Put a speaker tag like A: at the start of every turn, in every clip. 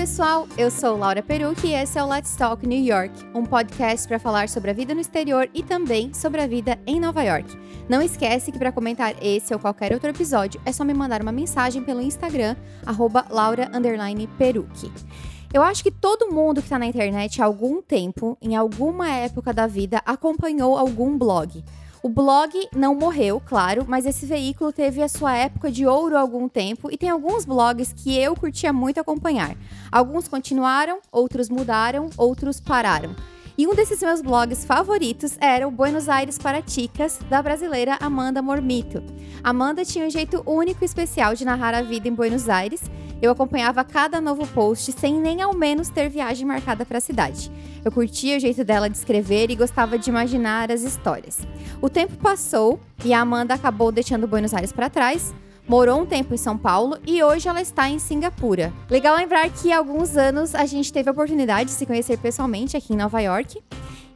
A: Pessoal! Eu sou Laura Perucci e esse é o Let's Talk New York, um podcast para falar sobre a vida no exterior e também sobre a vida em Nova York. Não esquece que para comentar esse ou qualquer outro episódio é só me mandar uma mensagem pelo Instagram, laura_perucci. Eu acho que todo mundo que está na internet há algum tempo, em alguma época da vida, acompanhou algum blog. O blog não morreu, claro, mas esse veículo teve a sua época de ouro há algum tempo e tem alguns blogs que eu curtia muito acompanhar. Alguns continuaram, outros mudaram, outros pararam. E um desses meus blogs favoritos era o Buenos Aires para Ticas, da brasileira Amanda Mormito. Amanda tinha um jeito único e especial de narrar a vida em Buenos Aires. Eu acompanhava cada novo post sem nem ao menos ter viagem marcada para a cidade. Eu curtia o jeito dela de escrever e gostava de imaginar as histórias. O tempo passou e a Amanda acabou deixando Buenos Aires para trás, morou um tempo em São Paulo e hoje ela está em Singapura. Legal lembrar que há alguns anos a gente teve a oportunidade de se conhecer pessoalmente aqui em Nova York.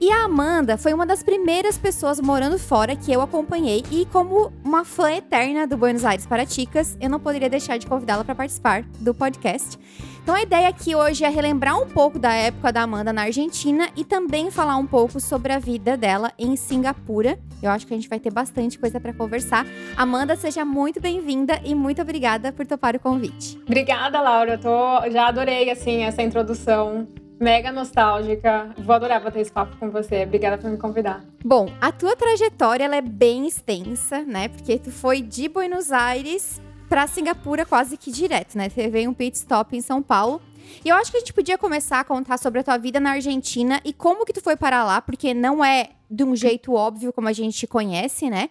A: E a Amanda foi uma das primeiras pessoas morando fora que eu acompanhei e como uma fã eterna do Buenos Aires para Ticas, eu não poderia deixar de convidá-la para participar do podcast. Então a ideia aqui hoje é relembrar um pouco da época da Amanda na Argentina e também falar um pouco sobre a vida dela em Singapura. Eu acho que a gente vai ter bastante coisa para conversar. Amanda, seja muito bem-vinda e muito obrigada por topar o convite.
B: Obrigada, Laura. Eu tô, já adorei assim essa introdução mega nostálgica. Vou adorar bater esse papo com você. Obrigada por me convidar.
A: Bom, a tua trajetória ela é bem extensa, né? Porque tu foi de Buenos Aires para Singapura quase que direto, né? Teve um pit stop em São Paulo. E eu acho que a gente podia começar a contar sobre a tua vida na Argentina e como que tu foi para lá, porque não é de um jeito óbvio como a gente conhece, né?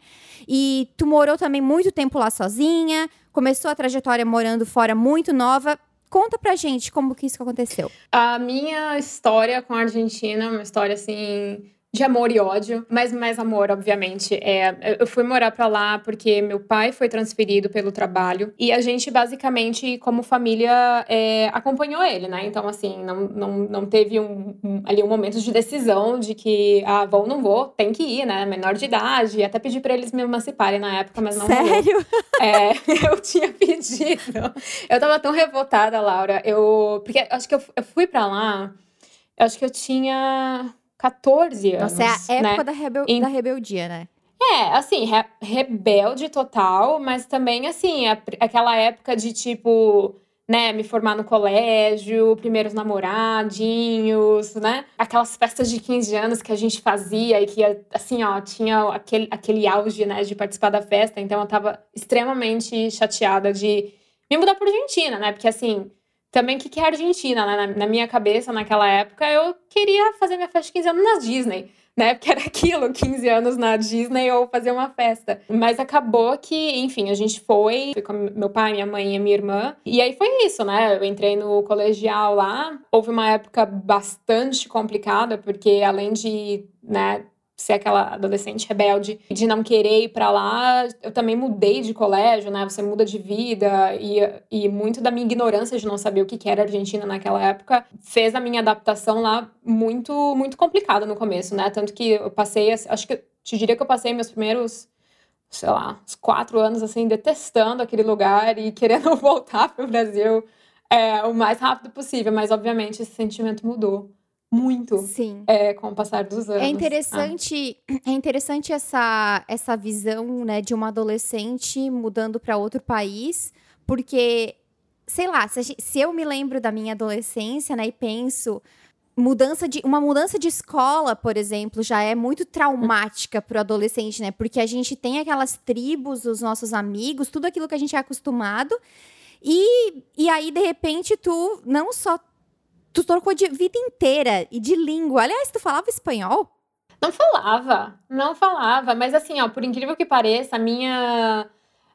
A: E tu morou também muito tempo lá sozinha, começou a trajetória morando fora muito nova. Conta pra gente como que isso aconteceu.
B: A minha história com a Argentina é uma história assim de amor e ódio, mas mais amor, obviamente. É, eu fui morar para lá porque meu pai foi transferido pelo trabalho e a gente basicamente, como família, é, acompanhou ele, né? Então, assim, não, não, não teve um, um, ali um momento de decisão de que, ah, vou ou não vou, tem que ir, né? Menor de idade, até pedi para eles me emanciparem na época, mas não
A: Sério?
B: É, eu tinha pedido. Eu tava tão revoltada, Laura. Eu, porque acho que eu, eu fui para lá, eu acho que eu tinha 14 anos.
A: Nossa, é a
B: né?
A: época né? da, rebel em... da rebeldia, né?
B: É, assim, re rebelde total, mas também, assim, aquela época de tipo, né, me formar no colégio, primeiros namoradinhos, né? Aquelas festas de 15 anos que a gente fazia e que, assim, ó, tinha aquele, aquele auge, né, de participar da festa. Então eu tava extremamente chateada de me mudar pra Argentina, né? Porque, assim, também o que, que é Argentina, né? Na, na, minha cabeça, naquela época, eu queria fazer minha festa de 15 anos na Disney, né? Porque era aquilo, 15 anos na Disney ou fazer uma festa. Mas acabou que, enfim, a gente foi, fui com meu pai, minha mãe e minha irmã. E aí foi isso, né? Eu entrei no colegial lá. Houve uma época bastante complicada, porque além de, né, ser aquela adolescente rebelde de não querer ir para lá, eu também mudei de colégio, né? Você muda de vida e, e muito da minha ignorância de não saber o que era Argentina naquela época fez a minha adaptação lá muito muito complicada no começo, né? Tanto que eu passei, acho que te diria que eu passei meus primeiros sei lá, uns quatro anos assim detestando aquele lugar e querendo voltar para o Brasil é, o mais rápido possível, mas obviamente esse sentimento mudou muito
A: Sim.
B: É, com o passar dos anos.
A: É interessante, ah. é interessante essa, essa visão né, de uma adolescente mudando para outro país, porque, sei lá, se, se, eu me lembro da minha adolescência né, e penso. Mudança de, uma mudança de escola, por exemplo, já é muito traumática para o adolescente, né? Porque a gente tem aquelas tribos, os nossos amigos, tudo aquilo que a gente é acostumado. E, e aí, de repente, tu não só tu trocou de vida inteira e de língua. Aliás, tu falava espanhol?
B: Não falava, não falava. Mas assim, ó, por incrível que pareça, a minha.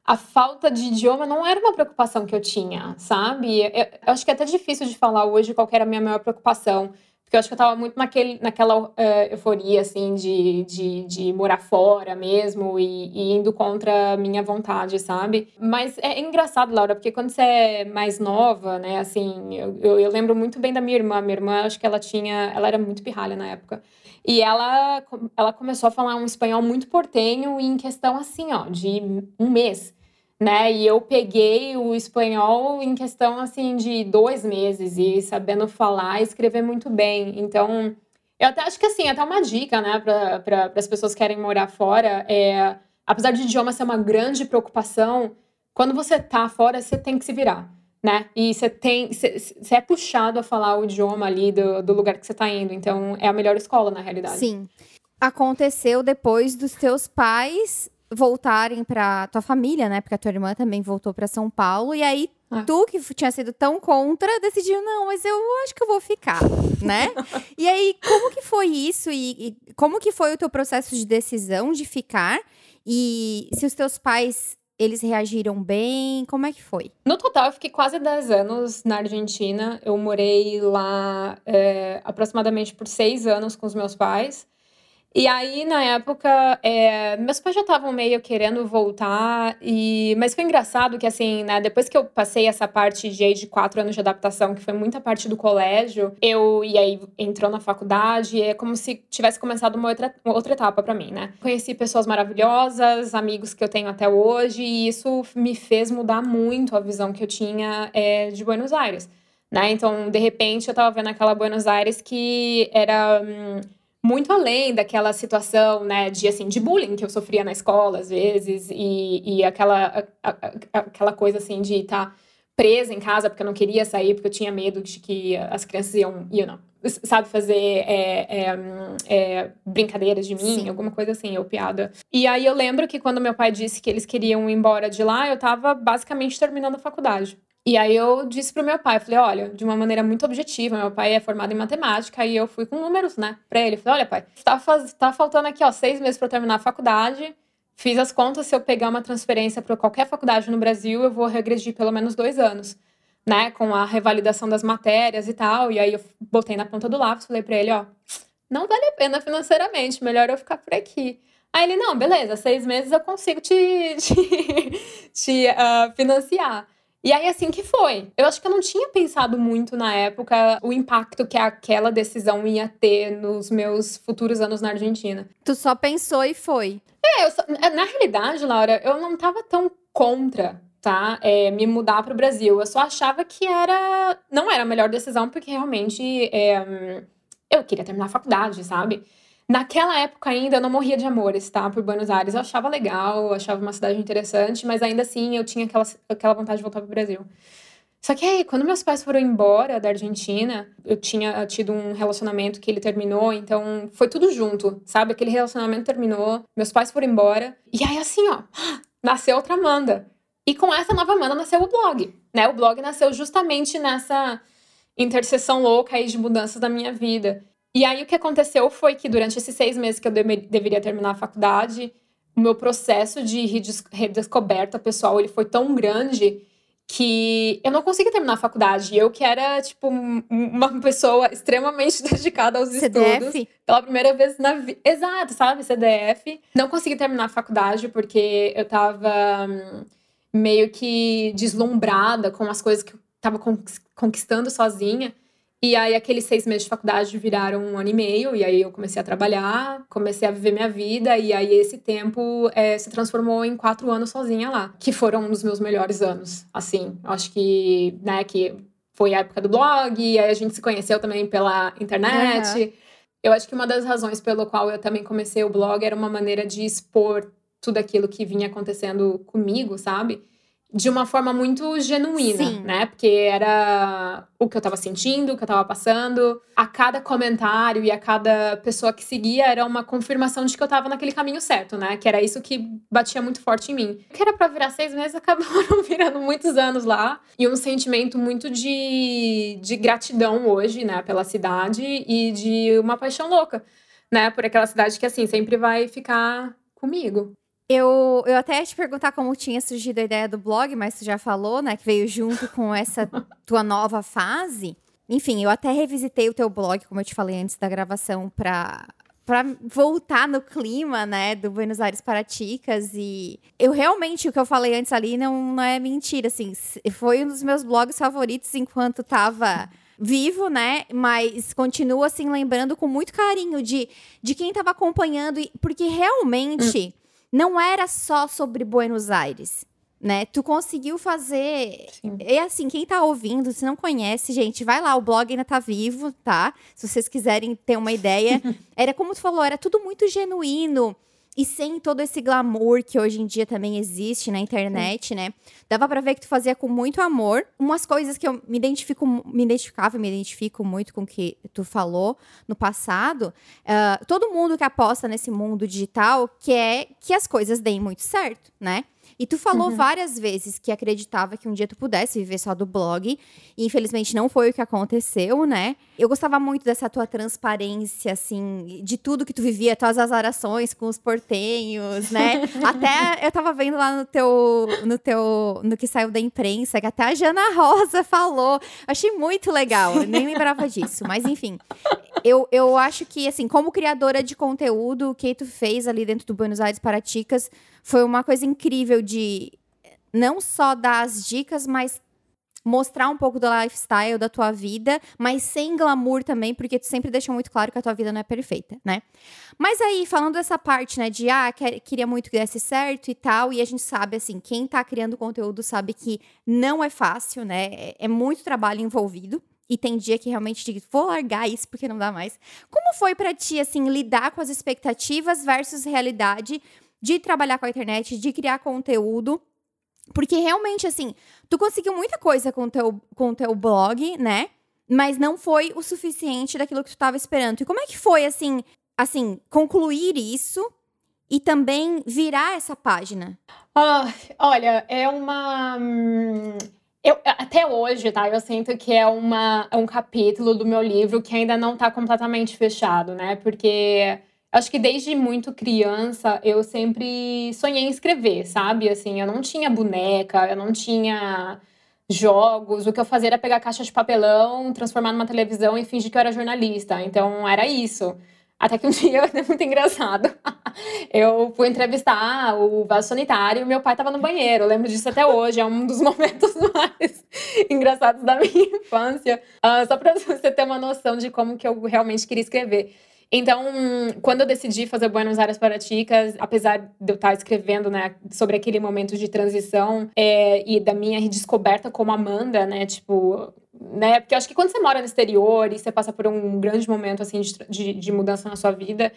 B: A falta de idioma não era uma preocupação que eu tinha, sabe? Eu, eu acho que é até difícil de falar hoje qual era a minha maior preocupação. Porque eu acho que eu tava muito naquele, naquela uh, euforia, assim, de, de, de morar fora mesmo e, e, indo contra a minha vontade, sabe? Mas é engraçado, Laura, porque quando você é mais nova, né, assim, eu, eu, eu lembro muito bem da minha irmã. Minha irmã, acho que ela tinha, ela era muito pirralha na época. E ela, ela começou a falar um espanhol muito portenho em questão, assim, ó, de um mês né? E eu peguei o espanhol em questão assim de dois meses e sabendo falar e escrever muito bem. Então, eu até acho que assim, até uma dica, né, para pra, as pessoas que querem morar fora, é, apesar de idioma ser uma grande preocupação, quando você tá fora, você tem que se virar. Né? E você tem. Você é puxado a falar o idioma ali do, do lugar que você tá indo. Então, é a melhor escola, na realidade.
A: Sim. Aconteceu depois dos teus pais voltarem para tua família, né? Porque a tua irmã também voltou para São Paulo e aí ah. tu que tinha sido tão contra decidiu não, mas eu acho que eu vou ficar, né? e aí como que foi isso e, e, como que foi o teu processo de decisão de ficar e se os teus pais eles reagiram bem? Como é que foi?
B: No total, eu fiquei quase 10 anos na Argentina. Eu morei lá é, aproximadamente por seis anos com os meus pais. E aí, na época, é, meus pais já estavam meio querendo voltar, e mas foi engraçado que, assim, né, depois que eu passei essa parte de, de quatro anos de adaptação, que foi muita parte do colégio, eu, e aí entrou na faculdade, é como se tivesse começado uma outra, uma outra etapa para mim, né? Conheci pessoas maravilhosas, amigos que eu tenho até hoje, e isso me fez mudar muito a visão que eu tinha é, de Buenos Aires. Né? Então, de repente, eu tava vendo aquela Buenos Aires que era hum, muito além daquela situação, né, de assim, de bullying que eu sofria na escola às vezes e, e aquela a, a, aquela coisa assim de estar tá presa em casa porque eu não queria sair porque eu tinha medo de que as crianças iam, you know, sabe fazer é, é, é, brincadeiras de mim, Sim. alguma coisa assim, ou piada. E aí eu lembro que quando meu pai disse que eles queriam ir embora de lá, eu tava basicamente terminando a faculdade. E aí eu disse pro meu pai, falei, olha, de uma maneira muito objetiva, meu pai é formado em matemática, e eu fui com números, né, pra ele. Falei, olha, pai, tá, faz, tá faltando aqui, ó, seis meses para terminar a faculdade. Fiz as contas, se eu pegar uma transferência para qualquer faculdade no Brasil, eu vou regredir pelo menos dois anos, né, com a revalidação das matérias e tal. E aí eu botei na ponta do lápis, falei para ele, ó, não vale a pena financeiramente, melhor eu ficar por aqui. Aí ele, não, beleza, seis meses eu consigo te, te, te uh, financiar. E aí, assim que foi. Eu acho que eu não tinha pensado muito na época o impacto que aquela decisão ia ter nos meus futuros anos na Argentina.
A: Tu só pensou e foi.
B: É, só, na realidade, Laura, eu não tava tão contra tá? É, me mudar para o Brasil. Eu só achava que era não era a melhor decisão, porque realmente é, eu queria terminar a faculdade, sabe? Naquela época ainda eu não morria de amores, tá? Por Buenos Aires. Eu achava legal, achava uma cidade interessante, mas ainda assim eu tinha aquela, aquela vontade de voltar pro Brasil. Só que aí, quando meus pais foram embora da Argentina, eu tinha tido um relacionamento que ele terminou, então foi tudo junto, sabe? Aquele relacionamento terminou, meus pais foram embora, e aí assim, ó, nasceu outra Amanda. E com essa nova Amanda nasceu o blog, né? O blog nasceu justamente nessa interseção louca aí de mudanças da minha vida. E aí o que aconteceu foi que durante esses seis meses que eu deveria terminar a faculdade, o meu processo de redescoberta pessoal ele foi tão grande que eu não consegui terminar a faculdade. Eu que era, tipo, uma pessoa extremamente dedicada aos CDF? estudos. Pela primeira vez na vida. Exato, sabe? CDF. Não consegui terminar a faculdade porque eu tava hum, meio que deslumbrada com as coisas que eu tava conquistando sozinha. E aí, aqueles seis meses de faculdade viraram um ano e meio, e aí eu comecei a trabalhar, comecei a viver minha vida, e aí esse tempo é, se transformou em quatro anos sozinha lá, que foram um dos meus melhores anos. Assim, acho que, né, que foi a época do blog, e aí a gente se conheceu também pela internet. Uhum. Eu acho que uma das razões pelo qual eu também comecei o blog era uma maneira de expor tudo aquilo que vinha acontecendo comigo, sabe? De uma forma muito genuína, Sim. né? Porque era o que eu tava sentindo, o que eu tava passando. A cada comentário e a cada pessoa que seguia era uma confirmação de que eu tava naquele caminho certo, né? Que era isso que batia muito forte em mim. O que era pra virar seis meses acabaram virando muitos anos lá. E um sentimento muito de, de gratidão hoje, né? Pela cidade e de uma paixão louca, né? Por aquela cidade que, assim, sempre vai ficar comigo.
A: Eu, eu até ia te perguntar como tinha surgido a ideia do blog, mas tu já falou, né? Que veio junto com essa tua nova fase. Enfim, eu até revisitei o teu blog, como eu te falei antes da gravação, para para voltar no clima, né, do Buenos Aires para Ticas e eu realmente o que eu falei antes ali não, não é mentira, assim, foi um dos meus blogs favoritos enquanto tava vivo, né? Mas continuo assim lembrando com muito carinho de, de quem estava acompanhando, porque realmente hum não era só sobre Buenos Aires. né? Tu conseguiu fazer. Sim. E assim, quem tá ouvindo, se não conhece, gente, vai lá, o blog ainda tá vivo, tá? Se vocês quiserem ter uma ideia. era como tu falou, era tudo muito genuíno e sem todo esse glamour que hoje em dia também existe na internet, Sim. né? Dava para ver que tu fazia com muito amor. Umas coisas que eu me identifico, me identificava e me identifico muito com o que tu falou no passado. Uh, todo mundo que aposta nesse mundo digital quer que as coisas deem muito certo, né? E tu falou uhum. várias vezes que acreditava que um dia tu pudesse viver só do blog. E infelizmente não foi o que aconteceu, né? Eu gostava muito dessa tua transparência, assim, de tudo que tu vivia, tuas azarações com os portenhos, né? até eu tava vendo lá no teu, no teu, no que saiu da imprensa, que até a Jana Rosa falou. Achei muito legal, eu nem lembrava disso. Mas enfim, eu, eu acho que, assim, como criadora de conteúdo, o que tu fez ali dentro do Buenos Aires Paraticas foi uma coisa incrível de não só dar as dicas, mas mostrar um pouco do lifestyle da tua vida, mas sem glamour também, porque tu sempre deixa muito claro que a tua vida não é perfeita, né? Mas aí, falando dessa parte, né, de ah, quer, queria muito que desse certo e tal, e a gente sabe, assim, quem tá criando conteúdo sabe que não é fácil, né? É, é muito trabalho envolvido. E tem dia que realmente digo, vou largar isso porque não dá mais. Como foi para ti, assim, lidar com as expectativas versus realidade de trabalhar com a internet, de criar conteúdo. Porque realmente, assim, tu conseguiu muita coisa com o teu, com teu blog, né? Mas não foi o suficiente daquilo que tu estava esperando. E como é que foi, assim, assim, concluir isso e também virar essa página?
B: Ah, olha, é uma. Eu, até hoje, tá? Eu sinto que é, uma, é um capítulo do meu livro que ainda não está completamente fechado, né? Porque Acho que desde muito criança eu sempre sonhei em escrever, sabe? Assim, eu não tinha boneca, eu não tinha jogos. O que eu fazia era pegar caixa de papelão, transformar numa televisão e fingir que eu era jornalista. Então era isso. Até que um dia, é muito engraçado, eu fui entrevistar o vaso sanitário e meu pai estava no banheiro. Eu lembro disso até hoje, é um dos momentos mais engraçados da minha infância. Uh, só para você ter uma noção de como que eu realmente queria escrever. Então, quando eu decidi fazer Buenos Aires para Chicas, apesar de eu estar escrevendo né, sobre aquele momento de transição é, e da minha redescoberta como Amanda, né? Tipo, né? Porque eu acho que quando você mora no exterior e você passa por um grande momento assim de, de, mudança na sua vida,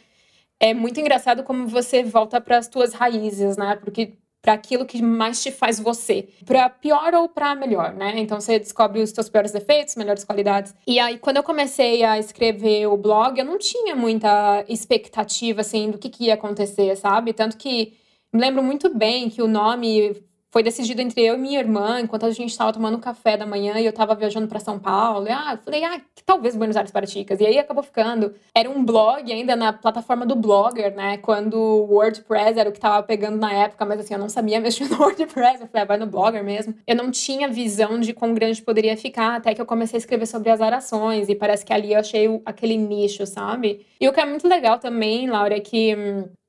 B: é muito engraçado como você volta para as suas raízes, né? Porque para aquilo que mais te faz você, para pior ou para melhor, né? Então você descobre os seus piores defeitos, melhores qualidades. E aí quando eu comecei a escrever o blog, eu não tinha muita expectativa assim do que, que ia acontecer, sabe? Tanto que me lembro muito bem que o nome foi decidido entre eu e minha irmã, enquanto a gente estava tomando café da manhã e eu estava viajando para São Paulo. E, ah, falei, ah, talvez Buenos Aires para Chicas. E aí acabou ficando. Era um blog ainda na plataforma do Blogger, né? Quando o WordPress era o que estava pegando na época, mas assim, eu não sabia mexer no WordPress. Eu falei, ah, vai no Blogger mesmo. Eu não tinha visão de quão grande poderia ficar, até que eu comecei a escrever sobre as arações. E parece que ali eu achei aquele nicho, sabe? E o que é muito legal também, Laura, é que.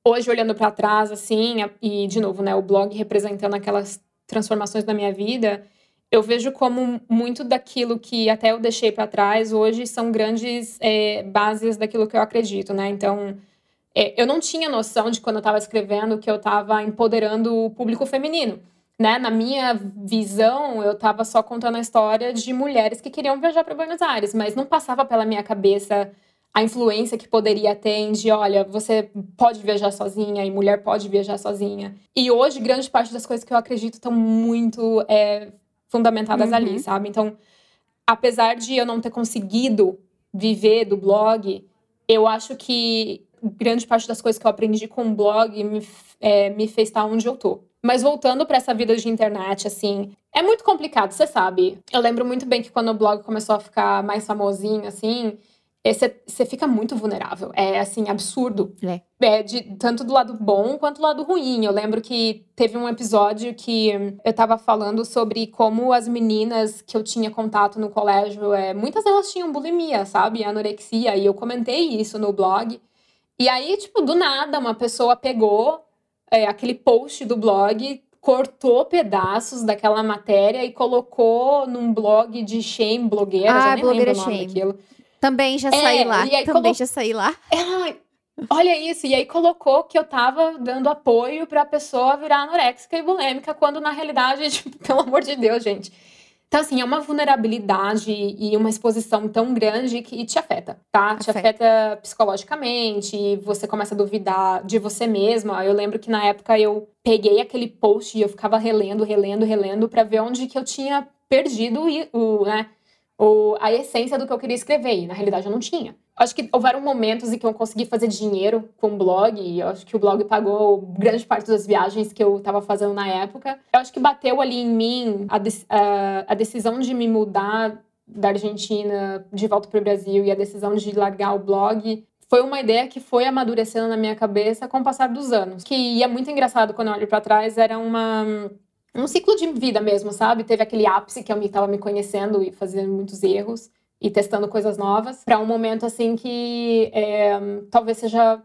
B: Hoje olhando para trás assim e de novo né o blog representando aquelas transformações da minha vida eu vejo como muito daquilo que até eu deixei para trás hoje são grandes é, bases daquilo que eu acredito né então é, eu não tinha noção de quando eu estava escrevendo que eu estava empoderando o público feminino né? Na minha visão, eu estava só contando a história de mulheres que queriam viajar para Buenos Aires, mas não passava pela minha cabeça a influência que poderia ter de, olha, você pode viajar sozinha e mulher pode viajar sozinha. E hoje, grande parte das coisas que eu acredito estão muito é, fundamentadas uhum. ali, sabe? Então, apesar de eu não ter conseguido viver do blog, eu acho que grande parte das coisas que eu aprendi com o blog me, é, me fez estar onde eu tô. Mas voltando para essa vida de internet, assim, é muito complicado, você sabe. Eu lembro muito bem que quando o blog começou a ficar mais famosinho, assim, você fica muito vulnerável. É assim, absurdo.
A: É.
B: é. de, tanto do lado bom quanto do lado ruim. Eu lembro que teve um episódio que eu tava falando sobre como as meninas que eu tinha contato no colégio, é, muitas delas tinham bulimia, sabe? Anorexia. E eu comentei isso no blog. E aí, tipo, do nada, uma pessoa pegou é, aquele post do blog, cortou pedaços daquela matéria e colocou num blog de shame, blogueira, ah, já nem lembro o nome shame. daquilo.
A: Também já saí é, lá. Também colo... já saí lá.
B: É, Olha isso. E aí colocou que eu tava dando apoio pra pessoa virar anoréxica e bulêmica, quando na realidade, tipo, pelo amor de Deus, gente. Então, assim, é uma vulnerabilidade e uma exposição tão grande que te afeta, tá? Te afeta psicologicamente, você começa a duvidar de você mesma. Eu lembro que na época eu peguei aquele post e eu ficava relendo, relendo, relendo para ver onde que eu tinha perdido o, né, a essência do que eu queria escrever. E na realidade eu não tinha. Acho que houveram momentos em que eu consegui fazer dinheiro com o blog, e eu acho que o blog pagou grande parte das viagens que eu estava fazendo na época. Eu acho que bateu ali em mim a, a, a decisão de me mudar da Argentina de volta para o Brasil e a decisão de largar o blog foi uma ideia que foi amadurecendo na minha cabeça com o passar dos anos. Que é muito engraçado quando eu olho para trás, era uma um ciclo de vida mesmo, sabe? Teve aquele ápice que eu estava me conhecendo e fazendo muitos erros e testando coisas novas, para um momento assim que é, talvez seja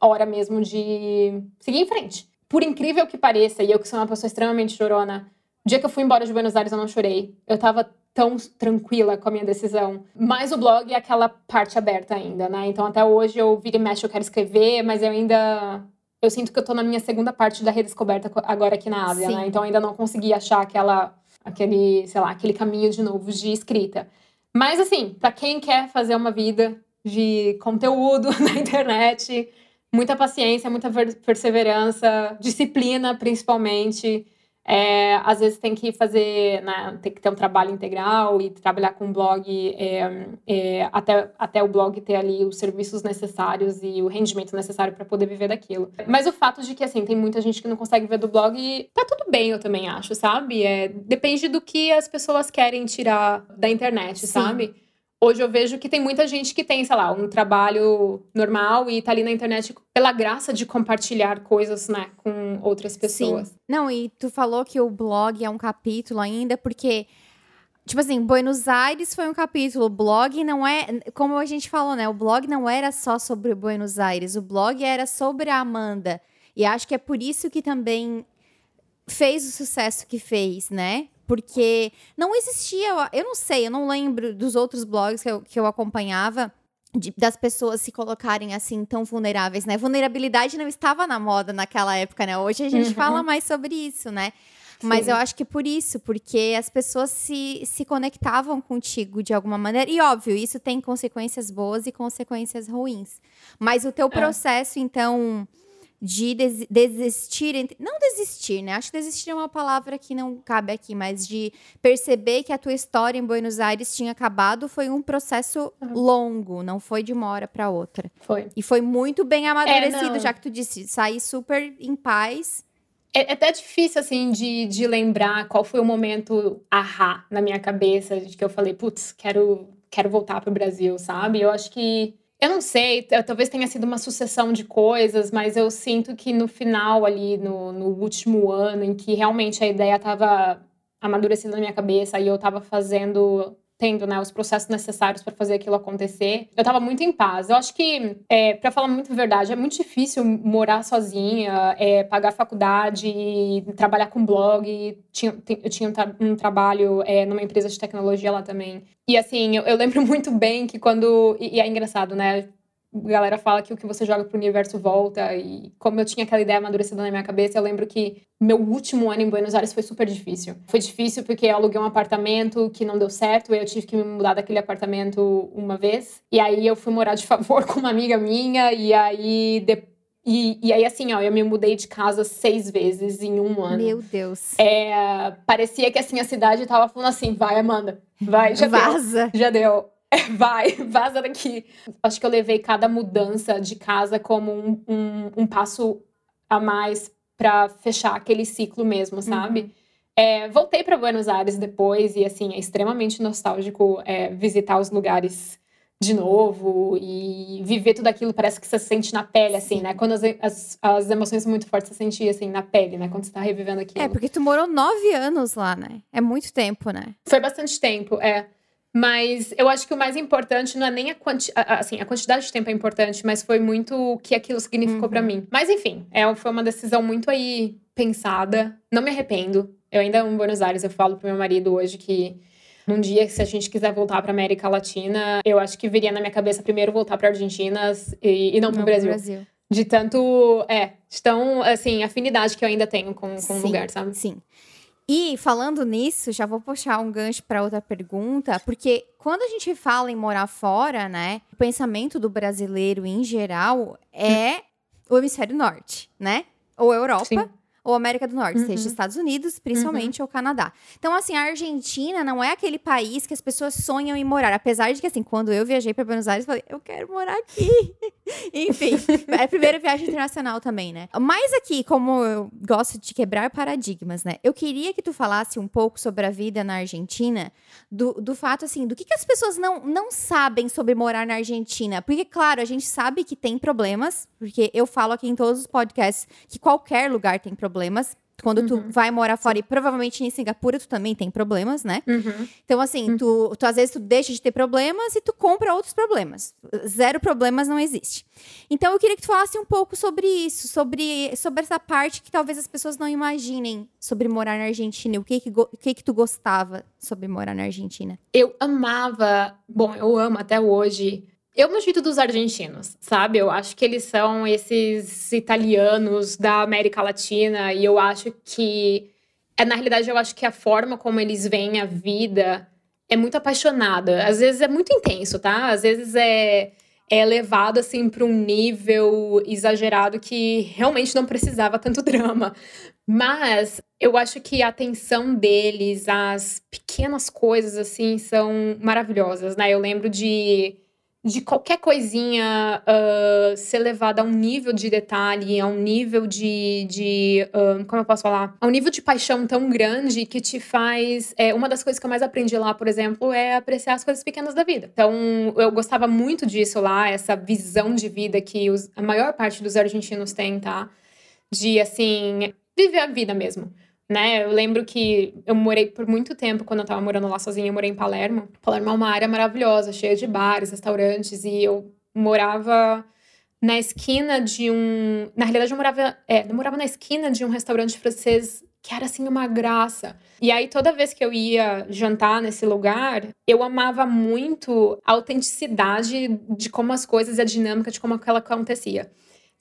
B: hora mesmo de seguir em frente. Por incrível que pareça, e eu que sou uma pessoa extremamente chorona, o dia que eu fui embora de Buenos Aires eu não chorei. Eu tava tão tranquila com a minha decisão. Mas o blog é aquela parte aberta ainda, né? Então até hoje eu vira e mexe, eu quero escrever, mas eu ainda eu sinto que eu tô na minha segunda parte da redescoberta agora aqui na Ásia, né? Então ainda não consegui achar aquela aquele, sei lá, aquele caminho de novo de escrita. Mas assim, para quem quer fazer uma vida de conteúdo na internet, muita paciência, muita perseverança, disciplina principalmente. É, às vezes tem que fazer, né, tem que ter um trabalho integral e trabalhar com o blog é, é, até, até o blog ter ali os serviços necessários e o rendimento necessário para poder viver daquilo. Mas o fato de que, assim, tem muita gente que não consegue ver do blog, tá tudo bem, eu também acho, sabe? É, depende do que as pessoas querem tirar da internet, Sim. sabe? Hoje eu vejo que tem muita gente que tem, sei lá, um trabalho normal e tá ali na internet pela graça de compartilhar coisas, né, com outras pessoas.
A: Sim. Não, e tu falou que o blog é um capítulo ainda, porque Tipo assim, Buenos Aires foi um capítulo. O blog não é. Como a gente falou, né? O blog não era só sobre Buenos Aires. O blog era sobre a Amanda. E acho que é por isso que também fez o sucesso que fez, né? Porque não existia, eu não sei, eu não lembro dos outros blogs que eu, que eu acompanhava. Das pessoas se colocarem assim tão vulneráveis, né? Vulnerabilidade não estava na moda naquela época, né? Hoje a gente uhum. fala mais sobre isso, né? Sim. Mas eu acho que por isso, porque as pessoas se, se conectavam contigo de alguma maneira. E óbvio, isso tem consequências boas e consequências ruins. Mas o teu é. processo, então, de des desistir, não desistir, né? Acho que desistir é uma palavra que não cabe aqui, mas de perceber que a tua história em Buenos Aires tinha acabado foi um processo uhum. longo, não foi de uma hora para outra.
B: Foi.
A: E foi muito bem amadurecido, é, já que tu disse, sair super em paz.
B: É, é até difícil, assim, de, de lembrar qual foi o momento ahá na minha cabeça, de que eu falei, putz, quero, quero voltar pro Brasil, sabe? Eu acho que eu não sei, talvez tenha sido uma sucessão de coisas, mas eu sinto que no final ali, no, no último ano, em que realmente a ideia estava amadurecida na minha cabeça e eu estava fazendo tendo né, os processos necessários para fazer aquilo acontecer, eu estava muito em paz. Eu acho que, é, para falar muito a verdade, é muito difícil morar sozinha, é, pagar faculdade, trabalhar com blog. Tinha, eu tinha um, trabalho é, numa empresa de tecnologia lá também. E assim, eu, eu lembro muito bem que quando. E, e é engraçado, né? A galera fala que o que você joga pro universo volta. E como eu tinha aquela ideia amadurecida na minha cabeça, eu lembro que meu último ano em Buenos Aires foi super difícil. Foi difícil porque eu aluguei um apartamento que não deu certo, e eu tive que me mudar daquele apartamento uma vez. E aí eu fui morar de favor com uma amiga minha, e aí depois e, e aí, assim, ó, eu me mudei de casa seis vezes em um ano.
A: Meu Deus.
B: É, parecia que, assim, a cidade tava falando assim, vai, Amanda, vai, já
A: Vaza.
B: deu. Já deu. vai, vaza daqui. Acho que eu levei cada mudança de casa como um, um, um passo a mais para fechar aquele ciclo mesmo, sabe? Uhum. É, voltei para Buenos Aires depois e, assim, é extremamente nostálgico é, visitar os lugares de novo e viver tudo aquilo parece que você sente na pele, assim, né? Quando as, as, as emoções são muito fortes, você sente, assim, na pele, né? Quando você tá revivendo aquilo.
A: É, porque tu morou nove anos lá, né? É muito tempo, né?
B: Foi bastante tempo, é. Mas eu acho que o mais importante não é nem a, quanti assim, a quantidade de tempo é importante, mas foi muito o que aquilo significou uhum. para mim. Mas enfim, é, foi uma decisão muito aí pensada. Não me arrependo. Eu ainda amo Buenos Aires, eu falo pro meu marido hoje que Num dia se a gente quiser voltar para América Latina, eu acho que viria na minha cabeça primeiro voltar para Argentina e, e não para o Brasil. Brasil. De tanto, é, de tão, assim, afinidade que eu ainda tenho com, com o lugar, sabe?
A: Sim. E falando nisso, já vou puxar um gancho para outra pergunta, porque quando a gente fala em morar fora, né, o pensamento do brasileiro em geral é o hemisfério norte, né? Ou Europa. Sim ou América do Norte, uhum. seja Estados Unidos, principalmente, uhum. ou Canadá. Então, assim, a Argentina não é aquele país que as pessoas sonham em morar. Apesar de que, assim, quando eu viajei para Buenos Aires, eu falei, eu quero morar aqui. Enfim, é a primeira viagem internacional também, né? Mas aqui, como eu gosto de quebrar paradigmas, né? Eu queria que tu falasse um pouco sobre a vida na Argentina, do, do fato, assim, do que, que as pessoas não, não sabem sobre morar na Argentina. Porque, claro, a gente sabe que tem problemas, porque eu falo aqui em todos os podcasts que qualquer lugar tem problemas problemas. Quando uhum. tu vai morar fora, e provavelmente em Singapura tu também tem problemas, né? Uhum. Então, assim, uhum. tu, tu às vezes tu deixa de ter problemas e tu compra outros problemas. Zero problemas não existe. Então, eu queria que tu falasse um pouco sobre isso, sobre, sobre essa parte que talvez as pessoas não imaginem sobre morar na Argentina. O que que, o que que tu gostava sobre morar na Argentina?
B: Eu amava, bom, eu amo até hoje eu no jeito dos argentinos, sabe? Eu acho que eles são esses italianos da América Latina e eu acho que é na realidade eu acho que a forma como eles veem a vida é muito apaixonada. Às vezes é muito intenso, tá? Às vezes é é levado assim para um nível exagerado que realmente não precisava tanto drama. Mas eu acho que a atenção deles, as pequenas coisas assim, são maravilhosas, né? Eu lembro de de qualquer coisinha uh, ser levada a um nível de detalhe, a um nível de. de uh, como eu posso falar? A um nível de paixão tão grande que te faz. É, uma das coisas que eu mais aprendi lá, por exemplo, é apreciar as coisas pequenas da vida. Então, eu gostava muito disso lá, essa visão de vida que os, a maior parte dos argentinos tem, tá? De, assim, viver a vida mesmo né? Eu lembro que eu morei por muito tempo, quando eu tava morando lá sozinha, eu morei em Palermo. Palermo é uma área maravilhosa, cheia de bares, restaurantes, e eu morava na esquina de um. Na realidade, eu morava. É, eu morava na esquina de um restaurante francês que era assim uma graça. E aí, toda vez que eu ia jantar nesse lugar, eu amava muito a autenticidade de como as coisas e a dinâmica de como aquela acontecia.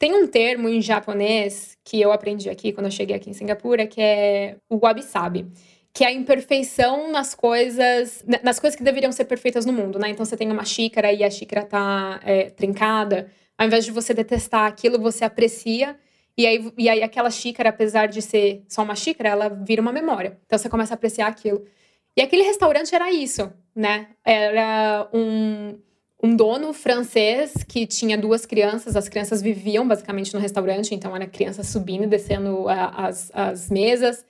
B: Tem um termo em japonês que eu aprendi aqui quando eu cheguei aqui em Singapura, que é o wabi-sabi que é a imperfeição nas coisas, nas coisas que deveriam ser perfeitas no mundo, né? Então você tem uma xícara e a xícara tá é, trincada, ao invés de você detestar aquilo, você aprecia. E aí, e aí aquela xícara, apesar de ser só uma xícara, ela vira uma memória. Então você começa a apreciar aquilo. E aquele restaurante era isso, né? Era um um dono francês que tinha duas crianças, as crianças viviam basicamente no restaurante, então era criança subindo e descendo as, as mesas.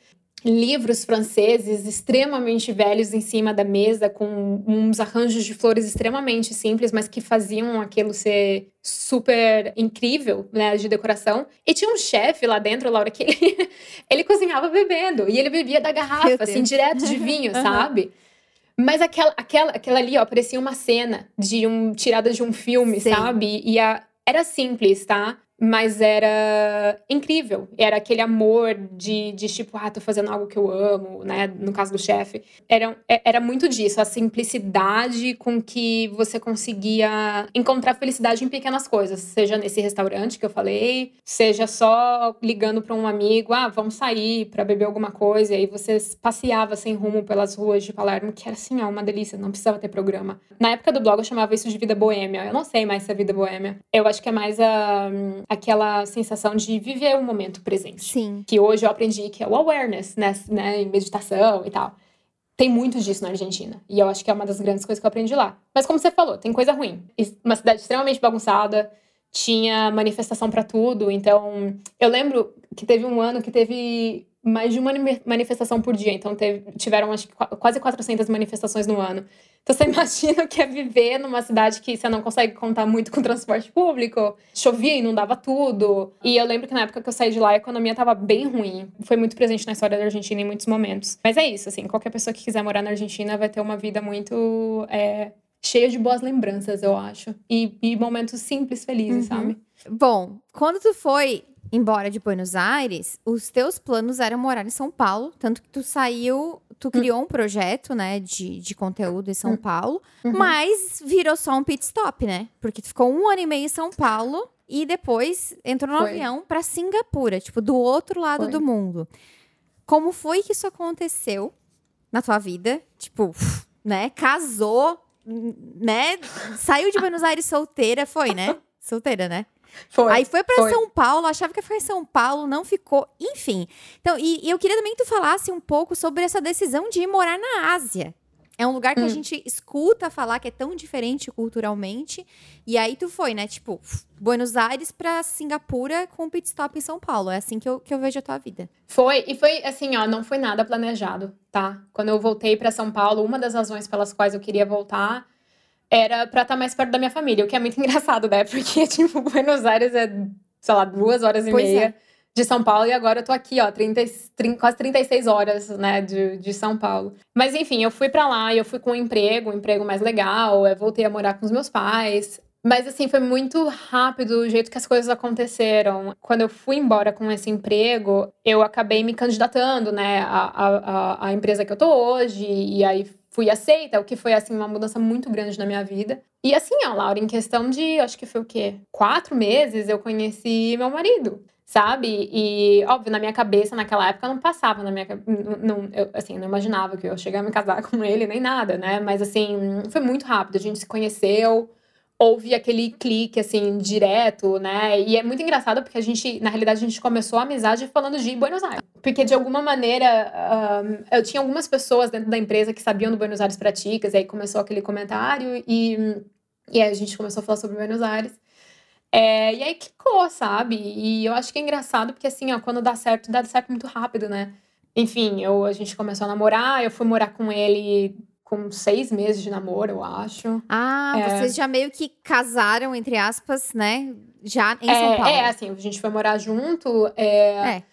B: Livros franceses extremamente velhos em cima da mesa, com uns arranjos de flores extremamente simples, mas que faziam aquilo ser super incrível, né, de decoração. E tinha um chefe lá dentro, Laura, que ele, ele cozinhava bebendo, e ele bebia da garrafa, assim, direto de vinho, sabe? Mas aquela, aquela, aquela ali, ó, parecia uma cena de um tirada de um filme, Sim. sabe? E a, era simples, tá? Mas era incrível. Era aquele amor de, de tipo, ah, tô fazendo algo que eu amo, né? No caso do chefe. Era, é, era muito disso, a simplicidade com que você conseguia encontrar felicidade em pequenas coisas. Seja nesse restaurante que eu falei, seja só ligando para um amigo, ah, vamos sair para beber alguma coisa. E aí você passeava sem rumo pelas ruas de Palermo, que era assim, ó, uma delícia, não precisava ter programa. Na época do blog eu chamava isso de vida boêmia. Eu não sei mais se é vida boêmia. Eu acho que é mais a aquela sensação de viver o momento presente.
A: Sim.
B: Que hoje eu aprendi que é o awareness, né, né, em meditação e tal. Tem muito disso na Argentina. E eu acho que é uma das grandes coisas que eu aprendi lá. Mas como você falou, tem coisa ruim. Uma cidade extremamente bagunçada, tinha manifestação para tudo. Então, eu lembro que teve um ano que teve mais de uma manifestação por dia. Então, teve, tiveram acho que quase 400 manifestações no ano. Então, você imagina o que é viver numa cidade que você não consegue contar muito com transporte público. Chovia e não dava tudo. E eu lembro que na época que eu saí de lá, a economia estava bem ruim. Foi muito presente na história da Argentina em muitos momentos. Mas é isso, assim, qualquer pessoa que quiser morar na Argentina vai ter uma vida muito é, cheia de boas lembranças, eu acho. E, e momentos simples, felizes, uhum. sabe?
A: Bom, quando tu foi embora de Buenos Aires, os teus planos eram morar em São Paulo, tanto que tu saiu, tu hum. criou um projeto, né, de, de conteúdo em São hum. Paulo, uhum. mas virou só um pit stop, né? Porque tu ficou um ano e meio em São Paulo e depois entrou no Foi. avião para Singapura, tipo, do outro lado Foi. do mundo. Como foi que isso aconteceu na tua vida? Tipo, né, casou, né, saiu de Buenos Aires solteira, foi, né? Solteira, né?
B: Foi.
A: Aí foi para São Paulo, achava que ia ficar em São Paulo, não ficou. Enfim. Então, e, e, eu queria também que tu falasse um pouco sobre essa decisão de ir morar na Ásia. É um lugar que hum. a gente escuta falar que é tão diferente culturalmente. E aí tu foi, né? Tipo, Buenos Aires para Singapura com um pit stop em São Paulo. É assim que eu, que eu vejo a tua vida.
B: Foi, e foi assim, ó, não foi nada planejado, tá? Quando eu voltei para São Paulo, uma das razões pelas quais eu queria voltar era pra estar tá mais perto da minha família, o que é muito engraçado, né? Porque, tipo, Buenos Aires é, sei lá, duas horas e pois meia é. de São Paulo e agora eu tô aqui, ó, 30, 30, quase 36 horas, né, de, de São Paulo. Mas enfim, eu fui para lá e eu fui com um emprego, um emprego mais legal, eu voltei a morar com os meus pais. Mas assim, foi muito rápido o jeito que as coisas aconteceram. Quando eu fui embora com esse emprego, eu acabei me candidatando, né, à, à, à empresa que eu tô hoje, e aí fui aceita, o que foi, assim, uma mudança muito grande na minha vida. E assim, ó, Laura, em questão de, acho que foi o quê? Quatro meses eu conheci meu marido, sabe? E, óbvio, na minha cabeça, naquela época, não passava na minha não, eu, assim, não imaginava que eu chegar a me casar com ele, nem nada, né? Mas, assim, foi muito rápido, a gente se conheceu, houve aquele clique, assim, direto, né? E é muito engraçado porque a gente, na realidade, a gente começou a amizade falando de Buenos Aires. Porque, de alguma maneira, um, eu tinha algumas pessoas dentro da empresa que sabiam do Buenos Aires Praticas, e aí começou aquele comentário e, e aí a gente começou a falar sobre Buenos Aires. É, e aí quicou, sabe? E eu acho que é engraçado porque, assim, ó, quando dá certo, dá certo muito rápido, né? Enfim, eu, a gente começou a namorar, eu fui morar com ele com seis meses de namoro, eu acho.
A: Ah, é. vocês já meio que casaram, entre aspas, né? Já em
B: é,
A: São Paulo.
B: É, assim, a gente foi morar junto. É... é.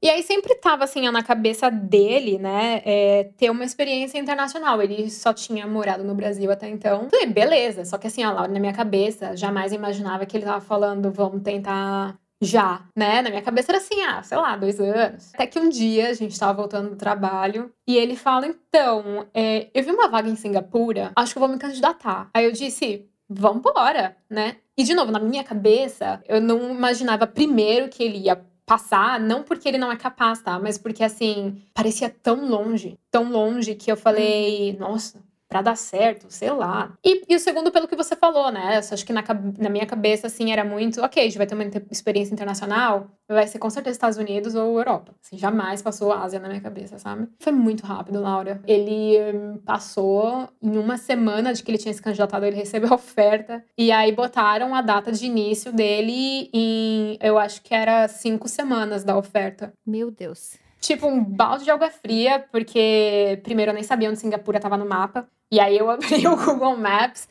B: E aí sempre tava, assim, na cabeça dele, né, é, ter uma experiência internacional. Ele só tinha morado no Brasil até então. Falei, beleza. Só que assim, ó, lá na minha cabeça, jamais imaginava que ele tava falando, vamos tentar já, né? Na minha cabeça era assim, ah, sei lá, dois anos. Até que um dia a gente tava voltando do trabalho e ele fala: então, é, eu vi uma vaga em Singapura, acho que eu vou me candidatar. Aí eu disse: vambora, né? E de novo, na minha cabeça, eu não imaginava primeiro que ele ia passar, não porque ele não é capaz, tá? Mas porque assim, parecia tão longe, tão longe que eu falei, uhum. nossa, para dar certo, sei lá. E, e, o segundo, pelo que você falou, né? Eu acho que na, na minha cabeça, assim, era muito, ok, a gente vai ter uma experiência internacional, vai ser com certeza Estados Unidos ou Europa. Assim, jamais passou Ásia na minha cabeça, sabe? Foi muito rápido, Laura. Ele hum, passou em uma semana de que ele tinha se candidatado, ele recebeu a oferta. E aí botaram a data de início dele em, eu acho que era cinco semanas da oferta.
A: Meu Deus
B: tipo um balde de água fria, porque primeiro eu nem sabia onde Singapura estava no mapa. E aí eu abri o Google Maps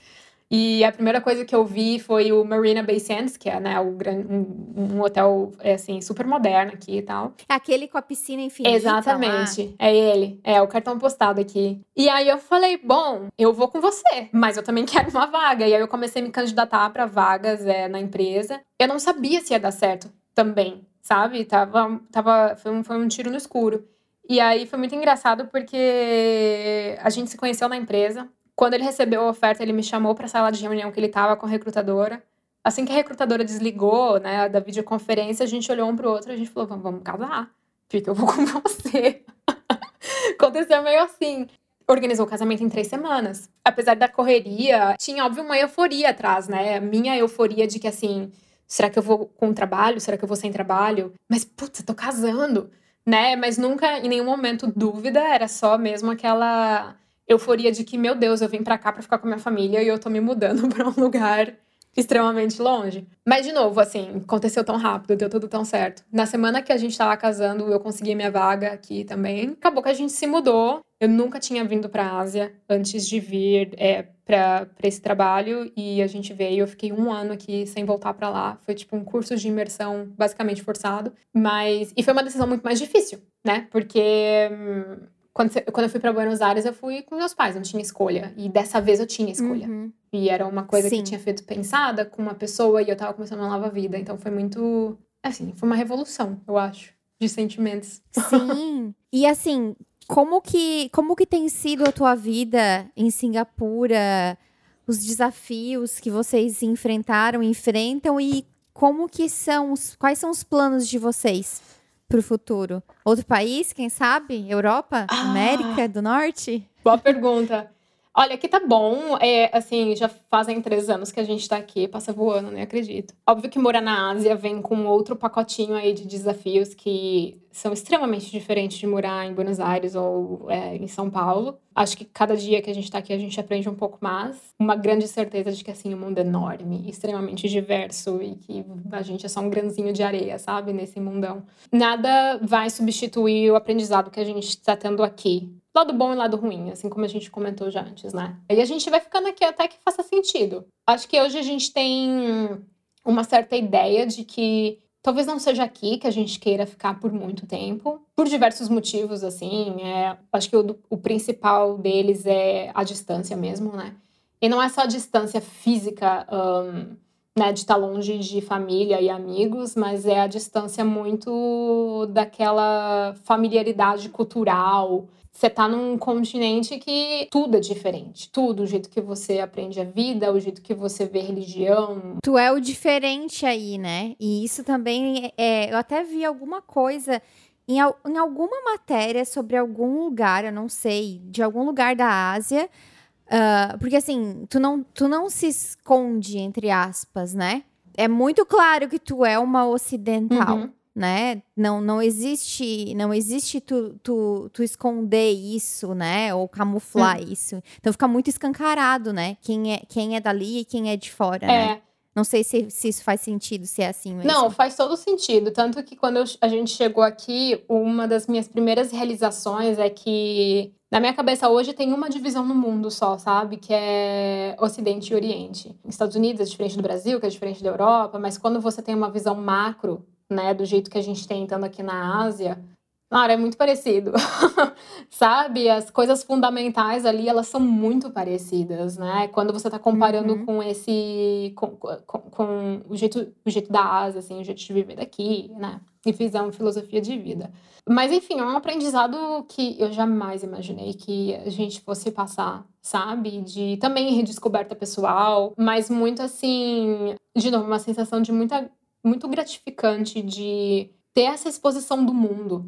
B: e a primeira coisa que eu vi foi o Marina Bay Sands, que é né, o, um, um hotel é, assim, super moderno aqui e tal.
A: É aquele com a piscina infinita.
B: Exatamente. Lá. É ele. É o cartão postado aqui. E aí eu falei, bom, eu vou com você, mas eu também quero uma vaga. E aí eu comecei a me candidatar para vagas é, na empresa. Eu não sabia se ia dar certo também sabe? Tava, tava, foi, um, foi um tiro no escuro. E aí foi muito engraçado porque a gente se conheceu na empresa. Quando ele recebeu a oferta, ele me chamou para a sala de reunião que ele estava com a recrutadora. Assim que a recrutadora desligou, né, da videoconferência, a gente olhou um pro outro e a gente falou: vamos, vamos casar, porque eu vou com você. Aconteceu meio assim. Organizou o casamento em três semanas. Apesar da correria, tinha, óbvio, uma euforia atrás, né? A minha euforia de que, assim, Será que eu vou com trabalho? Será que eu vou sem trabalho? Mas, putz, eu tô casando, né? Mas nunca, em nenhum momento, dúvida. Era só mesmo aquela euforia de que, meu Deus, eu vim pra cá pra ficar com a minha família e eu tô me mudando pra um lugar extremamente longe. Mas, de novo, assim, aconteceu tão rápido, deu tudo tão certo. Na semana que a gente tava casando, eu consegui minha vaga aqui também. Acabou que a gente se mudou. Eu nunca tinha vindo pra Ásia antes de vir é, para esse trabalho e a gente veio. Eu fiquei um ano aqui sem voltar para lá. Foi tipo um curso de imersão basicamente forçado. Mas. E foi uma decisão muito mais difícil, né? Porque. Hum, quando, quando eu fui para Buenos Aires, eu fui com meus pais, não tinha escolha. E dessa vez eu tinha escolha. Uhum. E era uma coisa Sim. que tinha feito pensada com uma pessoa e eu tava começando uma nova vida. Então foi muito assim, foi uma revolução, eu acho, de sentimentos.
A: Sim. e assim, como que, como que tem sido a tua vida em Singapura? Os desafios que vocês enfrentaram, enfrentam e como que são os, quais são os planos de vocês para o futuro? Outro país, quem sabe? Europa? Ah, América do Norte?
B: Boa pergunta. Olha, aqui tá bom. É, assim, já fazem três anos que a gente tá aqui, passa voando, nem acredito. Óbvio que morar na Ásia vem com outro pacotinho aí de desafios que são extremamente diferentes de morar em Buenos Aires ou é, em São Paulo. Acho que cada dia que a gente tá aqui, a gente aprende um pouco mais. Uma grande certeza de que, assim, o mundo é enorme, extremamente diverso e que a gente é só um grãozinho de areia, sabe? Nesse mundão. Nada vai substituir o aprendizado que a gente tá tendo aqui lado bom e lado ruim, assim como a gente comentou já antes, né? E a gente vai ficando aqui até que faça sentido. Acho que hoje a gente tem uma certa ideia de que talvez não seja aqui que a gente queira ficar por muito tempo, por diversos motivos, assim. É, acho que o, o principal deles é a distância mesmo, né? E não é só a distância física, um, né, de estar longe de família e amigos, mas é a distância muito daquela familiaridade cultural você tá num continente que tudo é diferente. Tudo, o jeito que você aprende a vida, o jeito que você vê religião.
A: Tu é o diferente aí, né? E isso também é. Eu até vi alguma coisa em, em alguma matéria sobre algum lugar, eu não sei, de algum lugar da Ásia. Uh, porque assim, tu não, tu não se esconde, entre aspas, né? É muito claro que tu é uma ocidental. Uhum né? Não, não existe, não existe tu, tu, tu esconder isso, né? Ou camuflar hum. isso. Então fica muito escancarado, né? Quem é, quem é dali e quem é de fora, é. né? Não sei se, se isso faz sentido, se é assim mesmo.
B: Não, faz todo sentido. Tanto que quando eu, a gente chegou aqui, uma das minhas primeiras realizações é que, na minha cabeça hoje, tem uma divisão no mundo só, sabe? Que é Ocidente e Oriente. Estados Unidos é diferente do Brasil, que é diferente da Europa, mas quando você tem uma visão macro né, do jeito que a gente tem estando aqui na Ásia, Claro, é muito parecido, sabe? As coisas fundamentais ali, elas são muito parecidas, né? Quando você está comparando uhum. com esse... Com, com, com, o, jeito, o jeito da Ásia, assim, o jeito de viver daqui, né? E visão, filosofia de vida. Mas, enfim, é um aprendizado que eu jamais imaginei que a gente fosse passar, sabe? De também redescoberta pessoal, mas muito, assim... De novo, uma sensação de muita muito gratificante de ter essa exposição do mundo,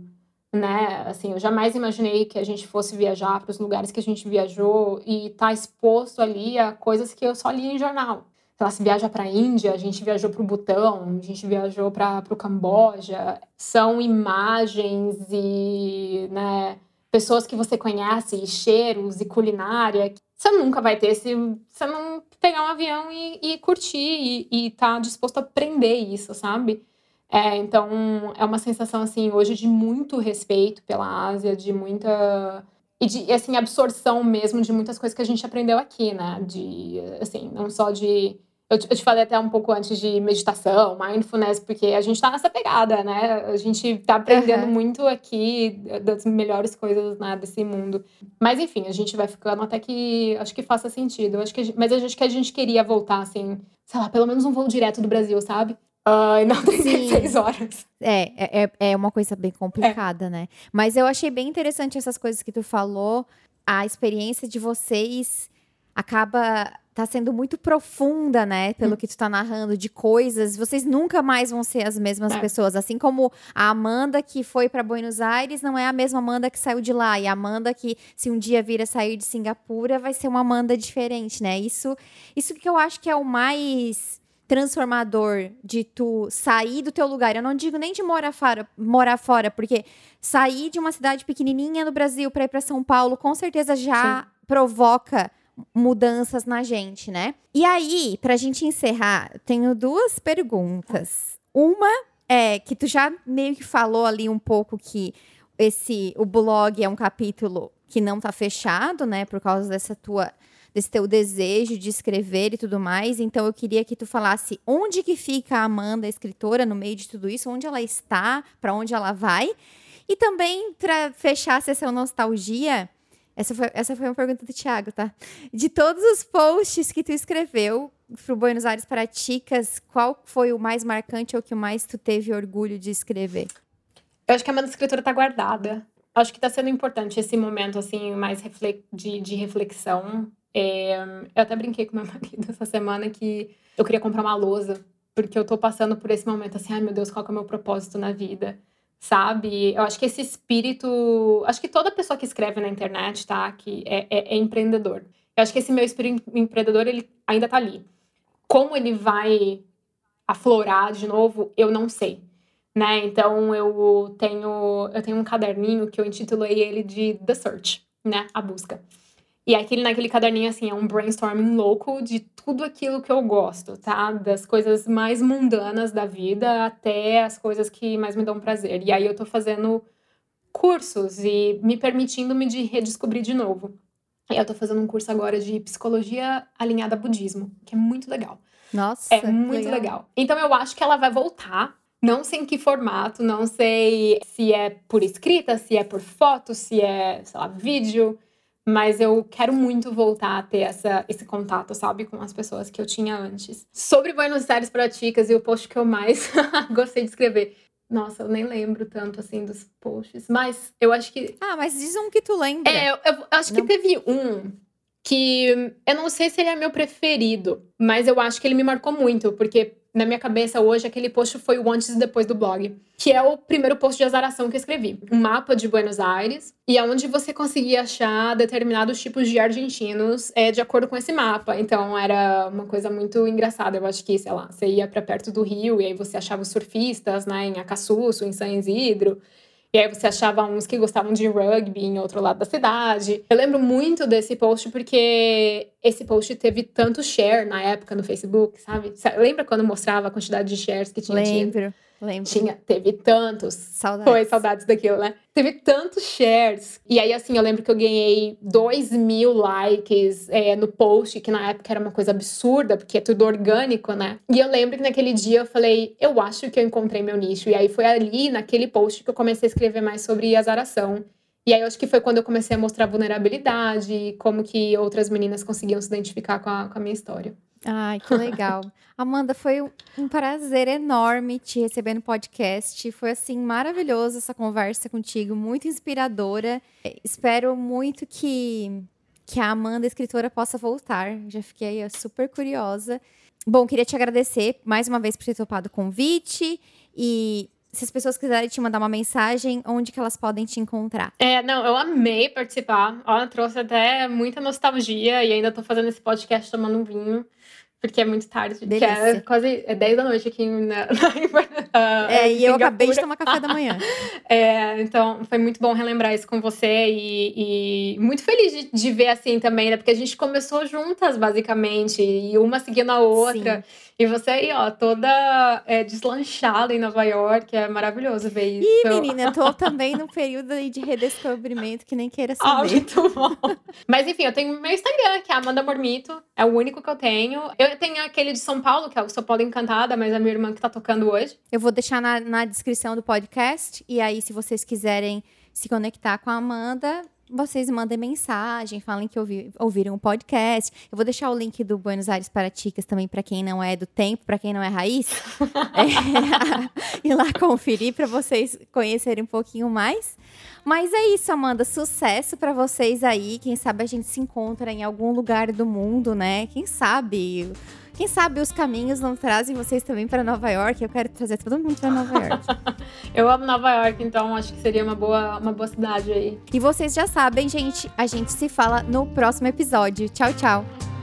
B: né? Assim, eu jamais imaginei que a gente fosse viajar para os lugares que a gente viajou e estar tá exposto ali a coisas que eu só li em jornal. Ela se viaja para a Índia, a gente viajou para o Butão, a gente viajou para o Camboja. São imagens e né, pessoas que você conhece, e cheiros e culinária. Você nunca vai ter se você não pegar um avião e, e curtir e, e tá disposto a aprender isso, sabe? É, então, é uma sensação, assim, hoje de muito respeito pela Ásia, de muita... E de, assim, absorção mesmo de muitas coisas que a gente aprendeu aqui, né? De, assim, não só de eu te, eu te, falei até um pouco antes de meditação, mindfulness, porque a gente tá nessa pegada, né? A gente tá aprendendo uhum. muito aqui das melhores coisas né, desse mundo. Mas enfim, a gente vai ficando até que acho que faça sentido. Acho que, mas acho que a gente queria voltar, assim, sei lá, pelo menos um voo direto do Brasil, sabe? Uh, e não 36 Sim. horas.
A: É, é, é uma coisa bem complicada, é. né? Mas eu achei bem interessante essas coisas que tu falou, a experiência de vocês acaba tá sendo muito profunda, né? Pelo hum. que tu tá narrando, de coisas. Vocês nunca mais vão ser as mesmas é. pessoas. Assim como a Amanda que foi para Buenos Aires não é a mesma Amanda que saiu de lá. E a Amanda que, se um dia vir a sair de Singapura, vai ser uma Amanda diferente, né? Isso, isso que eu acho que é o mais transformador de tu sair do teu lugar. Eu não digo nem de morar fora, morar fora, porque sair de uma cidade pequenininha no Brasil para ir para São Paulo, com certeza já Sim. provoca mudanças na gente, né? E aí, pra gente encerrar, tenho duas perguntas. Uma é que tu já meio que falou ali um pouco que esse o blog é um capítulo que não tá fechado, né, por causa dessa tua desse teu desejo de escrever e tudo mais. Então eu queria que tu falasse onde que fica a Amanda, a escritora, no meio de tudo isso, onde ela está, para onde ela vai. E também para fechar a sessão nostalgia, essa foi, essa foi uma pergunta do Thiago, tá? De todos os posts que tu escreveu, pro Buenos Aires para Ticas, qual foi o mais marcante ou que mais tu teve orgulho de escrever?
B: Eu acho que a minha escritora tá guardada. Acho que tá sendo importante esse momento, assim, mais de, de reflexão. É, eu até brinquei com meu marido essa semana que eu queria comprar uma lousa, porque eu tô passando por esse momento, assim, ai meu Deus, qual é o meu propósito na vida? Sabe? Eu acho que esse espírito. Acho que toda pessoa que escreve na internet, tá? Que é, é, é empreendedor. Eu acho que esse meu espírito empreendedor, ele ainda tá ali. Como ele vai aflorar de novo, eu não sei. Né? Então eu tenho eu tenho um caderninho que eu intitulei ele de The Search, né? A busca. E aquele, naquele caderninho, assim, é um brainstorming louco de tudo aquilo que eu gosto, tá? Das coisas mais mundanas da vida até as coisas que mais me dão prazer. E aí eu tô fazendo cursos e me permitindo me de redescobrir de novo. E eu tô fazendo um curso agora de psicologia alinhada a budismo, que é muito legal.
A: Nossa.
B: É muito legal. legal. Então eu acho que ela vai voltar. Não sei em que formato, não sei se é por escrita, se é por foto, se é, sei lá, vídeo. Mas eu quero muito voltar a ter essa, esse contato, sabe, com as pessoas que eu tinha antes. Sobre Buenos Aires Praticas e o post que eu mais gostei de escrever. Nossa, eu nem lembro tanto assim dos posts, mas eu acho que.
A: Ah, mas diz um que tu lembra.
B: É, eu, eu acho não. que teve um que eu não sei se ele é meu preferido, mas eu acho que ele me marcou muito, porque na minha cabeça hoje, aquele post foi o antes e depois do blog, que é o primeiro post de azaração que eu escrevi. Um mapa de Buenos Aires, e aonde você conseguia achar determinados tipos de argentinos é, de acordo com esse mapa. Então era uma coisa muito engraçada. Eu acho que, sei lá, você ia para perto do rio e aí você achava os surfistas, né, em Acassuso, em San Isidro. E aí você achava uns que gostavam de rugby em outro lado da cidade. Eu lembro muito desse post porque esse post teve tanto share na época no Facebook, sabe? Lembra quando mostrava a quantidade de shares que tinha?
A: Lembro. Tido? Lembro.
B: Tinha, teve tantos.
A: Saudades.
B: Foi, saudades daquilo, né? Teve tantos shares. E aí, assim, eu lembro que eu ganhei 2 mil likes é, no post, que na época era uma coisa absurda, porque é tudo orgânico, né? E eu lembro que naquele dia eu falei, eu acho que eu encontrei meu nicho. E aí foi ali, naquele post, que eu comecei a escrever mais sobre azaração. E aí eu acho que foi quando eu comecei a mostrar vulnerabilidade, como que outras meninas conseguiam se identificar com a, com a minha história.
A: Ai, que legal. Amanda, foi um prazer enorme te receber no podcast. Foi assim maravilhoso essa conversa contigo, muito inspiradora. Espero muito que que a Amanda escritora possa voltar. Já fiquei super curiosa. Bom, queria te agradecer mais uma vez por ter topado o convite e se as pessoas quiserem te mandar uma mensagem, onde que elas podem te encontrar?
B: É, não, eu amei participar. Ó, trouxe até muita nostalgia e ainda tô fazendo esse podcast tomando um vinho porque é muito tarde. Delícia. Que é quase é 10 da noite aqui na,
A: na É, e eu acabei de tomar café da manhã.
B: é, então foi muito bom relembrar isso com você e, e muito feliz de, de, ver assim também, né? Porque a gente começou juntas, basicamente, e uma seguindo a outra. Sim. E você aí, ó, toda é, deslanchada em Nova York, é maravilhoso ver isso.
A: E, menina, eu tô também num período de redescobrimento que nem queira saber.
B: Ah, muito bom. Mas enfim, eu tenho meu Instagram, que é Amanda Mormito, é o único que eu tenho. Eu tenho aquele de São Paulo, que é o São Paulo Encantada, mas é a minha irmã que tá tocando hoje.
A: Eu vou deixar na, na descrição do podcast, e aí se vocês quiserem se conectar com a Amanda, vocês mandem mensagem, falem que ouvi, ouviram o podcast. Eu vou deixar o link do Buenos Aires para Ticas também para quem não é do tempo, para quem não é raiz, é, ir lá conferir para vocês conhecerem um pouquinho mais. Mas é isso, Amanda. Sucesso para vocês aí. Quem sabe a gente se encontra em algum lugar do mundo, né? Quem sabe? Quem sabe os caminhos não trazem vocês também para Nova York? Eu quero trazer todo mundo para Nova York.
B: eu amo Nova York, então acho que seria uma boa, uma boa cidade aí.
A: E vocês já sabem, gente, a gente se fala no próximo episódio. Tchau, tchau.